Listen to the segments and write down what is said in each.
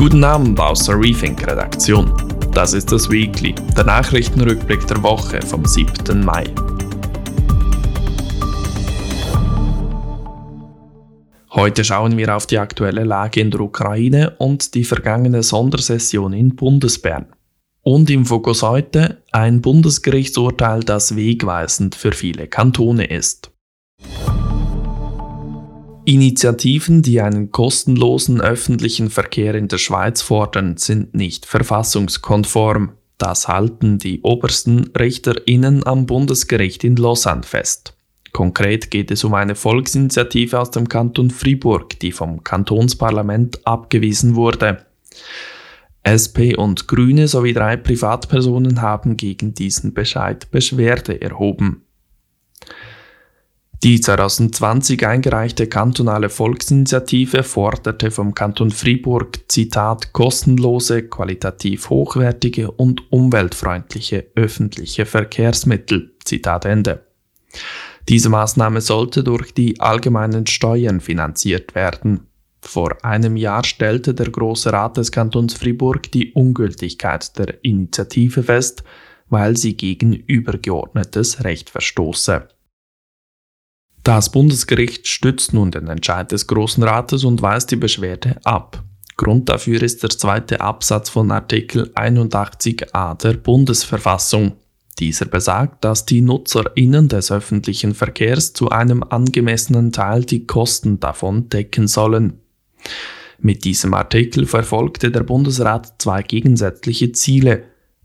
Guten Abend aus der Rethink-Redaktion. Das ist das Weekly, der Nachrichtenrückblick der Woche vom 7. Mai. Heute schauen wir auf die aktuelle Lage in der Ukraine und die vergangene Sondersession in Bundesbern. Und im Fokus heute ein Bundesgerichtsurteil, das wegweisend für viele Kantone ist. Initiativen, die einen kostenlosen öffentlichen Verkehr in der Schweiz fordern, sind nicht verfassungskonform. Das halten die obersten Richterinnen am Bundesgericht in Lausanne fest. Konkret geht es um eine Volksinitiative aus dem Kanton Fribourg, die vom Kantonsparlament abgewiesen wurde. SP und Grüne sowie drei Privatpersonen haben gegen diesen Bescheid Beschwerde erhoben. Die 2020 eingereichte kantonale Volksinitiative forderte vom Kanton Fribourg Zitat kostenlose, qualitativ hochwertige und umweltfreundliche öffentliche Verkehrsmittel. Zitat Ende. Diese Maßnahme sollte durch die allgemeinen Steuern finanziert werden. Vor einem Jahr stellte der Große Rat des Kantons Fribourg die Ungültigkeit der Initiative fest, weil sie gegen übergeordnetes Recht verstoße. Das Bundesgericht stützt nun den Entscheid des Großen Rates und weist die Beschwerde ab. Grund dafür ist der zweite Absatz von Artikel 81a der Bundesverfassung. Dieser besagt, dass die NutzerInnen des öffentlichen Verkehrs zu einem angemessenen Teil die Kosten davon decken sollen. Mit diesem Artikel verfolgte der Bundesrat zwei gegensätzliche Ziele.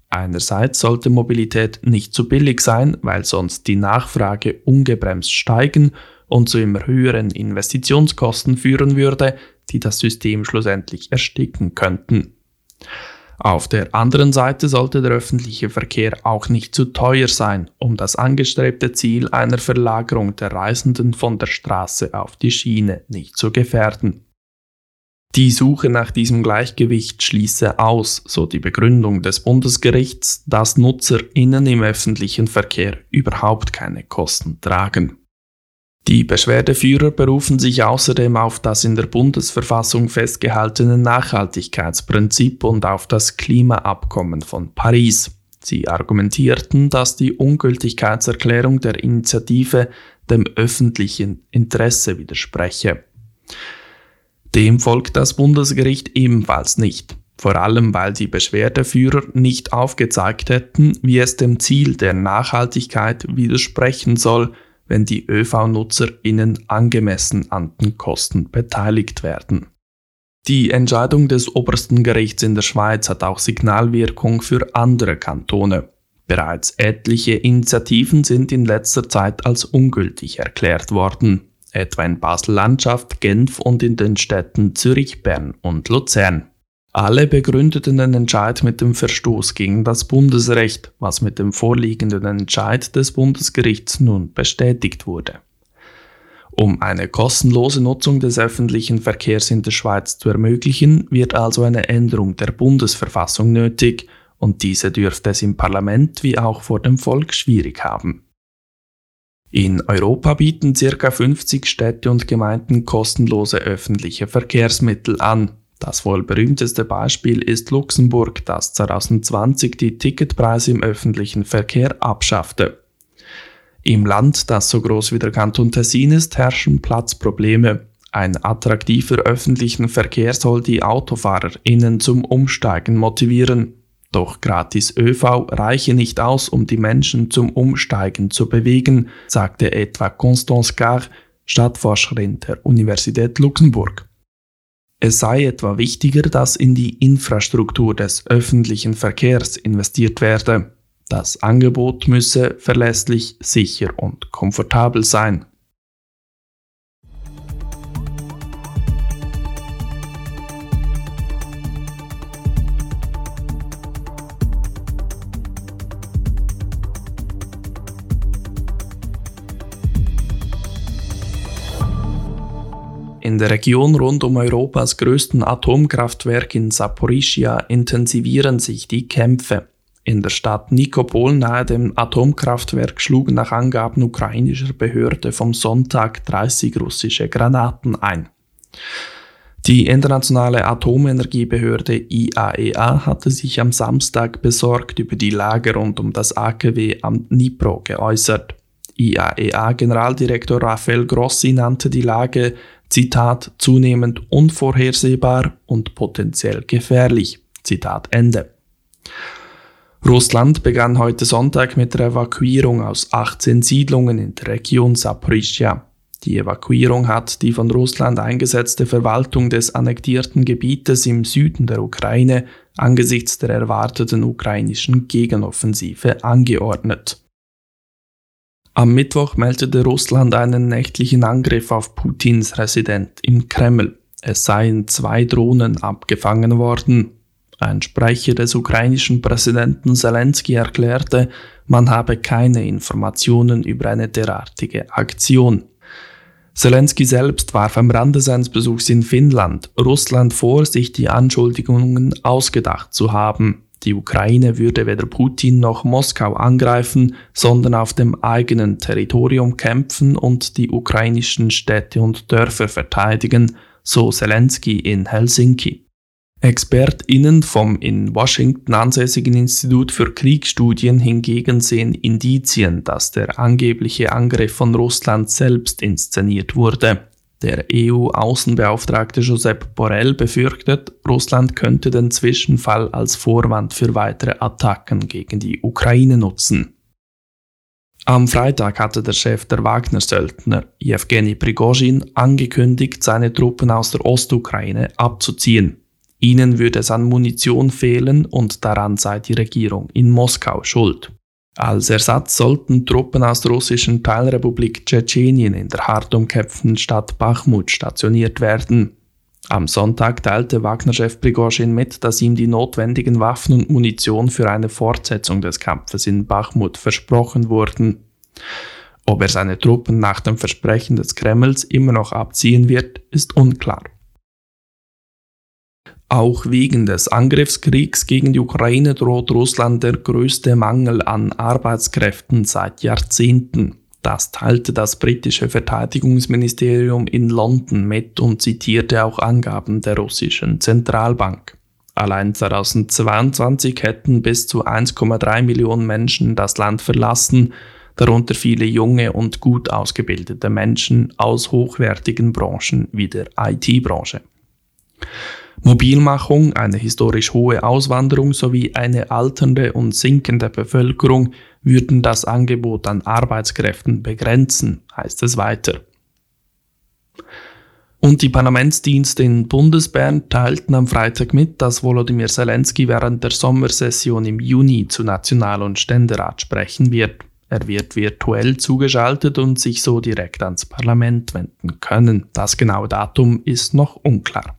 Einerseits sollte Mobilität nicht zu billig sein, weil sonst die Nachfrage ungebremst steigen und zu immer höheren Investitionskosten führen würde, die das System schlussendlich ersticken könnten. Auf der anderen Seite sollte der öffentliche Verkehr auch nicht zu teuer sein, um das angestrebte Ziel einer Verlagerung der Reisenden von der Straße auf die Schiene nicht zu gefährden. Die Suche nach diesem Gleichgewicht schließe aus, so die Begründung des Bundesgerichts, dass NutzerInnen im öffentlichen Verkehr überhaupt keine Kosten tragen. Die Beschwerdeführer berufen sich außerdem auf das in der Bundesverfassung festgehaltene Nachhaltigkeitsprinzip und auf das Klimaabkommen von Paris. Sie argumentierten, dass die Ungültigkeitserklärung der Initiative dem öffentlichen Interesse widerspreche. Dem folgt das Bundesgericht ebenfalls nicht, vor allem weil die Beschwerdeführer nicht aufgezeigt hätten, wie es dem Ziel der Nachhaltigkeit widersprechen soll, wenn die ÖV-NutzerInnen angemessen an den Kosten beteiligt werden. Die Entscheidung des obersten Gerichts in der Schweiz hat auch Signalwirkung für andere Kantone. Bereits etliche Initiativen sind in letzter Zeit als ungültig erklärt worden etwa in Basel-Landschaft, Genf und in den Städten Zürich, Bern und Luzern. Alle begründeten den Entscheid mit dem Verstoß gegen das Bundesrecht, was mit dem vorliegenden Entscheid des Bundesgerichts nun bestätigt wurde. Um eine kostenlose Nutzung des öffentlichen Verkehrs in der Schweiz zu ermöglichen, wird also eine Änderung der Bundesverfassung nötig, und diese dürfte es im Parlament wie auch vor dem Volk schwierig haben. In Europa bieten ca. 50 Städte und Gemeinden kostenlose öffentliche Verkehrsmittel an. Das wohl berühmteste Beispiel ist Luxemburg, das 2020 die Ticketpreise im öffentlichen Verkehr abschaffte. Im Land, das so groß wie der Kanton Tessin ist, herrschen Platzprobleme. Ein attraktiver öffentlichen Verkehr soll die AutofahrerInnen zum Umsteigen motivieren. Doch gratis ÖV reiche nicht aus, um die Menschen zum Umsteigen zu bewegen, sagte etwa Constance Gar, Stadtforscherin der Universität Luxemburg. Es sei etwa wichtiger, dass in die Infrastruktur des öffentlichen Verkehrs investiert werde. Das Angebot müsse verlässlich, sicher und komfortabel sein. In der Region rund um Europas größten Atomkraftwerk in Saporischia intensivieren sich die Kämpfe. In der Stadt Nikopol nahe dem Atomkraftwerk schlugen nach Angaben ukrainischer Behörde vom Sonntag 30 russische Granaten ein. Die internationale Atomenergiebehörde IAEA e hatte sich am Samstag besorgt über die Lage rund um das AKW am Dnipro geäußert. IAEA-Generaldirektor Rafael Grossi nannte die Lage, Zitat, zunehmend unvorhersehbar und potenziell gefährlich. Zitat Ende. Russland begann heute Sonntag mit der Evakuierung aus 18 Siedlungen in der Region Saporischja. Die Evakuierung hat die von Russland eingesetzte Verwaltung des annektierten Gebietes im Süden der Ukraine angesichts der erwarteten ukrainischen Gegenoffensive angeordnet. Am Mittwoch meldete Russland einen nächtlichen Angriff auf Putins Resident im Kreml. Es seien zwei Drohnen abgefangen worden. Ein Sprecher des ukrainischen Präsidenten Zelensky erklärte, man habe keine Informationen über eine derartige Aktion. Zelensky selbst warf am Rande seines Besuchs in Finnland Russland vor, sich die Anschuldigungen ausgedacht zu haben. Die Ukraine würde weder Putin noch Moskau angreifen, sondern auf dem eigenen Territorium kämpfen und die ukrainischen Städte und Dörfer verteidigen, so Zelensky in Helsinki. ExpertInnen vom in Washington ansässigen Institut für Kriegsstudien hingegen sehen Indizien, dass der angebliche Angriff von Russland selbst inszeniert wurde. Der EU-Außenbeauftragte Josep Borrell befürchtet, Russland könnte den Zwischenfall als Vorwand für weitere Attacken gegen die Ukraine nutzen. Am Freitag hatte der Chef der Wagner-Söldner, Jewgeni Prigozhin, angekündigt, seine Truppen aus der Ostukraine abzuziehen. Ihnen würde es an Munition fehlen und daran sei die Regierung in Moskau schuld. Als Ersatz sollten Truppen aus der russischen Teilrepublik Tschetschenien in der hart umkämpften Stadt Bachmut stationiert werden. Am Sonntag teilte Wagner-Chef Prigozhin mit, dass ihm die notwendigen Waffen und Munition für eine Fortsetzung des Kampfes in Bachmut versprochen wurden. Ob er seine Truppen nach dem Versprechen des Kremls immer noch abziehen wird, ist unklar. Auch wegen des Angriffskriegs gegen die Ukraine droht Russland der größte Mangel an Arbeitskräften seit Jahrzehnten. Das teilte das britische Verteidigungsministerium in London mit und zitierte auch Angaben der russischen Zentralbank. Allein 2022 hätten bis zu 1,3 Millionen Menschen das Land verlassen, darunter viele junge und gut ausgebildete Menschen aus hochwertigen Branchen wie der IT-Branche. Mobilmachung, eine historisch hohe Auswanderung sowie eine alternde und sinkende Bevölkerung würden das Angebot an Arbeitskräften begrenzen, heißt es weiter. Und die Parlamentsdienste in Bundesbern teilten am Freitag mit, dass Volodymyr Zelensky während der Sommersession im Juni zu National- und Ständerat sprechen wird. Er wird virtuell zugeschaltet und sich so direkt ans Parlament wenden können. Das genaue Datum ist noch unklar.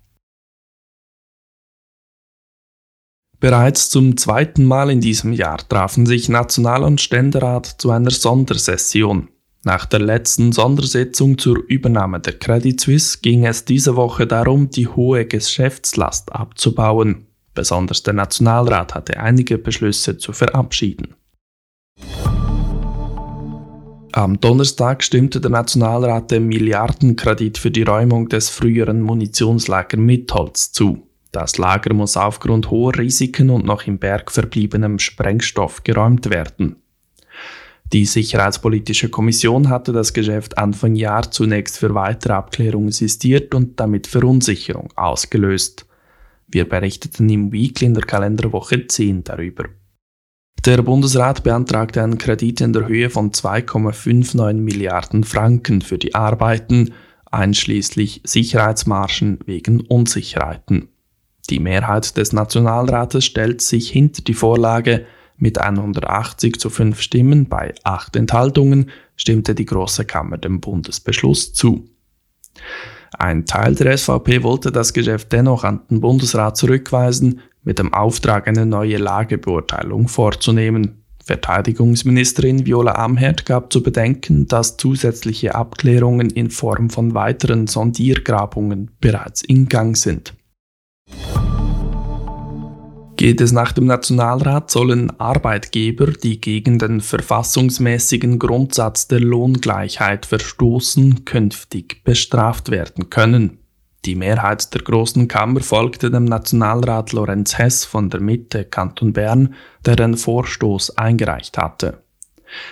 Bereits zum zweiten Mal in diesem Jahr trafen sich National- und Ständerat zu einer Sondersession. Nach der letzten Sondersitzung zur Übernahme der Credit Suisse ging es diese Woche darum, die hohe Geschäftslast abzubauen. Besonders der Nationalrat hatte einige Beschlüsse zu verabschieden. Am Donnerstag stimmte der Nationalrat dem Milliardenkredit für die Räumung des früheren Munitionslager Mitholz zu. Das Lager muss aufgrund hoher Risiken und noch im Berg verbliebenem Sprengstoff geräumt werden. Die Sicherheitspolitische Kommission hatte das Geschäft Anfang Jahr zunächst für weitere Abklärungen sistiert und damit Verunsicherung ausgelöst. Wir berichteten im Weekly in der Kalenderwoche 10 darüber. Der Bundesrat beantragte einen Kredit in der Höhe von 2,59 Milliarden Franken für die Arbeiten, einschließlich Sicherheitsmarschen wegen Unsicherheiten. Die Mehrheit des Nationalrates stellt sich hinter die Vorlage. Mit 180 zu 5 Stimmen bei 8 Enthaltungen stimmte die Große Kammer dem Bundesbeschluss zu. Ein Teil der SVP wollte das Geschäft dennoch an den Bundesrat zurückweisen, mit dem Auftrag, eine neue Lagebeurteilung vorzunehmen. Verteidigungsministerin Viola Amherd gab zu bedenken, dass zusätzliche Abklärungen in Form von weiteren Sondiergrabungen bereits in Gang sind. Geht es nach dem Nationalrat, sollen Arbeitgeber, die gegen den verfassungsmäßigen Grundsatz der Lohngleichheit verstoßen, künftig bestraft werden können. Die Mehrheit der Großen Kammer folgte dem Nationalrat Lorenz Hess von der Mitte Kanton Bern, der den Vorstoß eingereicht hatte.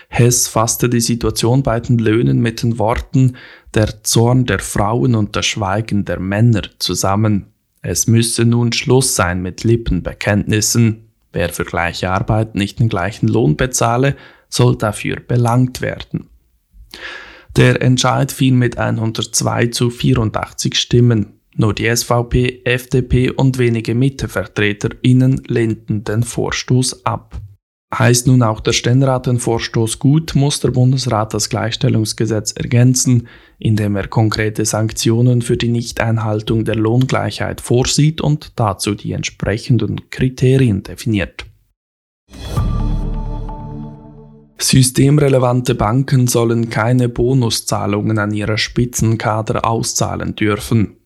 Hess fasste die Situation bei den Löhnen mit den Worten der Zorn der Frauen und das Schweigen der Männer zusammen. Es müsse nun Schluss sein mit Lippenbekenntnissen. Wer für gleiche Arbeit nicht den gleichen Lohn bezahle, soll dafür belangt werden. Der Entscheid fiel mit 102 zu 84 Stimmen. Nur die SVP, FDP und wenige MittevertreterInnen lehnten den Vorstoß ab. Heißt nun auch der Ständerat den Vorstoß gut, muss der Bundesrat das Gleichstellungsgesetz ergänzen, indem er konkrete Sanktionen für die Nichteinhaltung der Lohngleichheit vorsieht und dazu die entsprechenden Kriterien definiert. Systemrelevante Banken sollen keine Bonuszahlungen an ihre Spitzenkader auszahlen dürfen.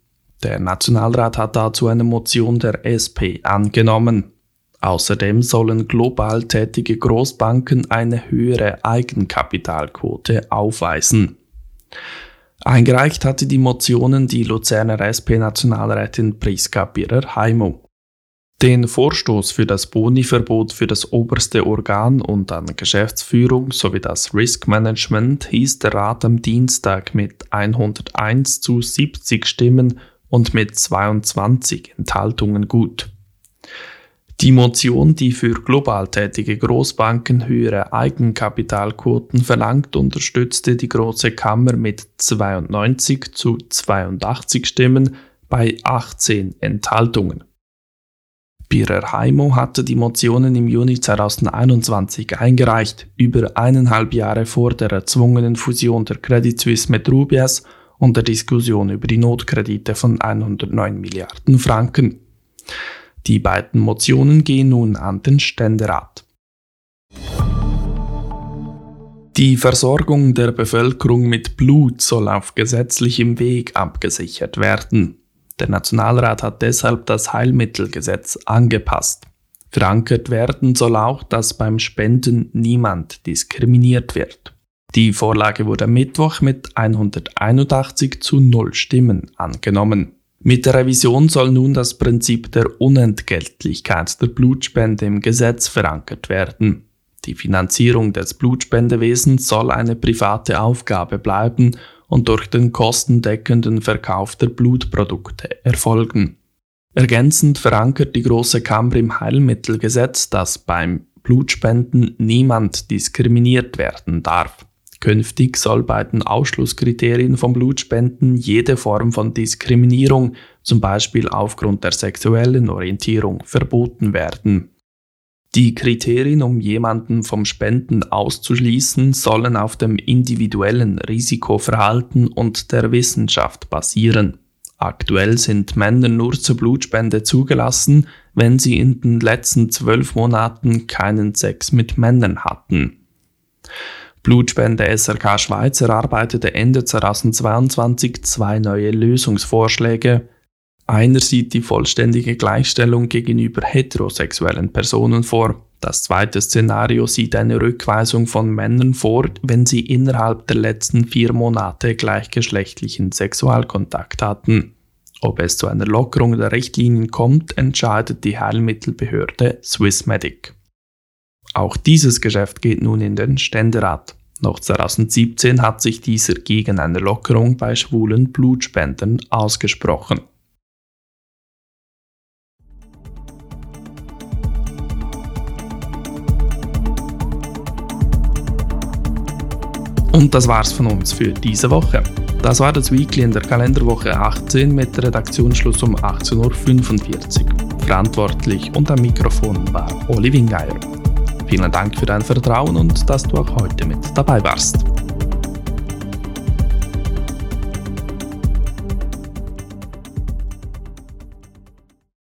Der Nationalrat hat dazu eine Motion der SP angenommen. Außerdem sollen global tätige Großbanken eine höhere Eigenkapitalquote aufweisen. Eingereicht hatte die Motionen die Luzerner SP-Nationalrätin Priska Birrer-Heimo. Den Vorstoß für das Boni-Verbot für das oberste Organ und an Geschäftsführung sowie das Risk Management hieß der Rat am Dienstag mit 101 zu 70 Stimmen und mit 22 Enthaltungen gut. Die Motion, die für global tätige Großbanken höhere Eigenkapitalquoten verlangt, unterstützte die Große Kammer mit 92 zu 82 Stimmen bei 18 Enthaltungen. Birer Heimo hatte die Motionen im Juni 2021 eingereicht, über eineinhalb Jahre vor der erzwungenen Fusion der Credit Suisse mit Rubias und der Diskussion über die Notkredite von 109 Milliarden Franken. Die beiden Motionen gehen nun an den Ständerat. Die Versorgung der Bevölkerung mit Blut soll auf gesetzlichem Weg abgesichert werden. Der Nationalrat hat deshalb das Heilmittelgesetz angepasst. Verankert werden soll auch, dass beim Spenden niemand diskriminiert wird. Die Vorlage wurde am Mittwoch mit 181 zu 0 Stimmen angenommen. Mit der Revision soll nun das Prinzip der Unentgeltlichkeit der Blutspende im Gesetz verankert werden. Die Finanzierung des Blutspendewesens soll eine private Aufgabe bleiben und durch den kostendeckenden Verkauf der Blutprodukte erfolgen. Ergänzend verankert die Große Kammer im Heilmittelgesetz, dass beim Blutspenden niemand diskriminiert werden darf. Künftig soll bei den Ausschlusskriterien von Blutspenden jede Form von Diskriminierung, zum Beispiel aufgrund der sexuellen Orientierung, verboten werden. Die Kriterien, um jemanden vom Spenden auszuschließen, sollen auf dem individuellen Risikoverhalten und der Wissenschaft basieren. Aktuell sind Männer nur zur Blutspende zugelassen, wenn sie in den letzten zwölf Monaten keinen Sex mit Männern hatten. Blutspende SRK Schweiz erarbeitete Ende 2022 zwei neue Lösungsvorschläge. Einer sieht die vollständige Gleichstellung gegenüber heterosexuellen Personen vor. Das zweite Szenario sieht eine Rückweisung von Männern vor, wenn sie innerhalb der letzten vier Monate gleichgeschlechtlichen Sexualkontakt hatten. Ob es zu einer Lockerung der Richtlinien kommt, entscheidet die Heilmittelbehörde Swissmedic. Auch dieses Geschäft geht nun in den Ständerat. Noch 2017 hat sich dieser gegen eine Lockerung bei schwulen Blutspendern ausgesprochen. Und das war's von uns für diese Woche. Das war das Weekly in der Kalenderwoche 18 mit Redaktionsschluss um 18.45 Uhr. Verantwortlich und am Mikrofon war Oli Wingeier. Vielen Dank für dein Vertrauen und dass du auch heute mit dabei warst.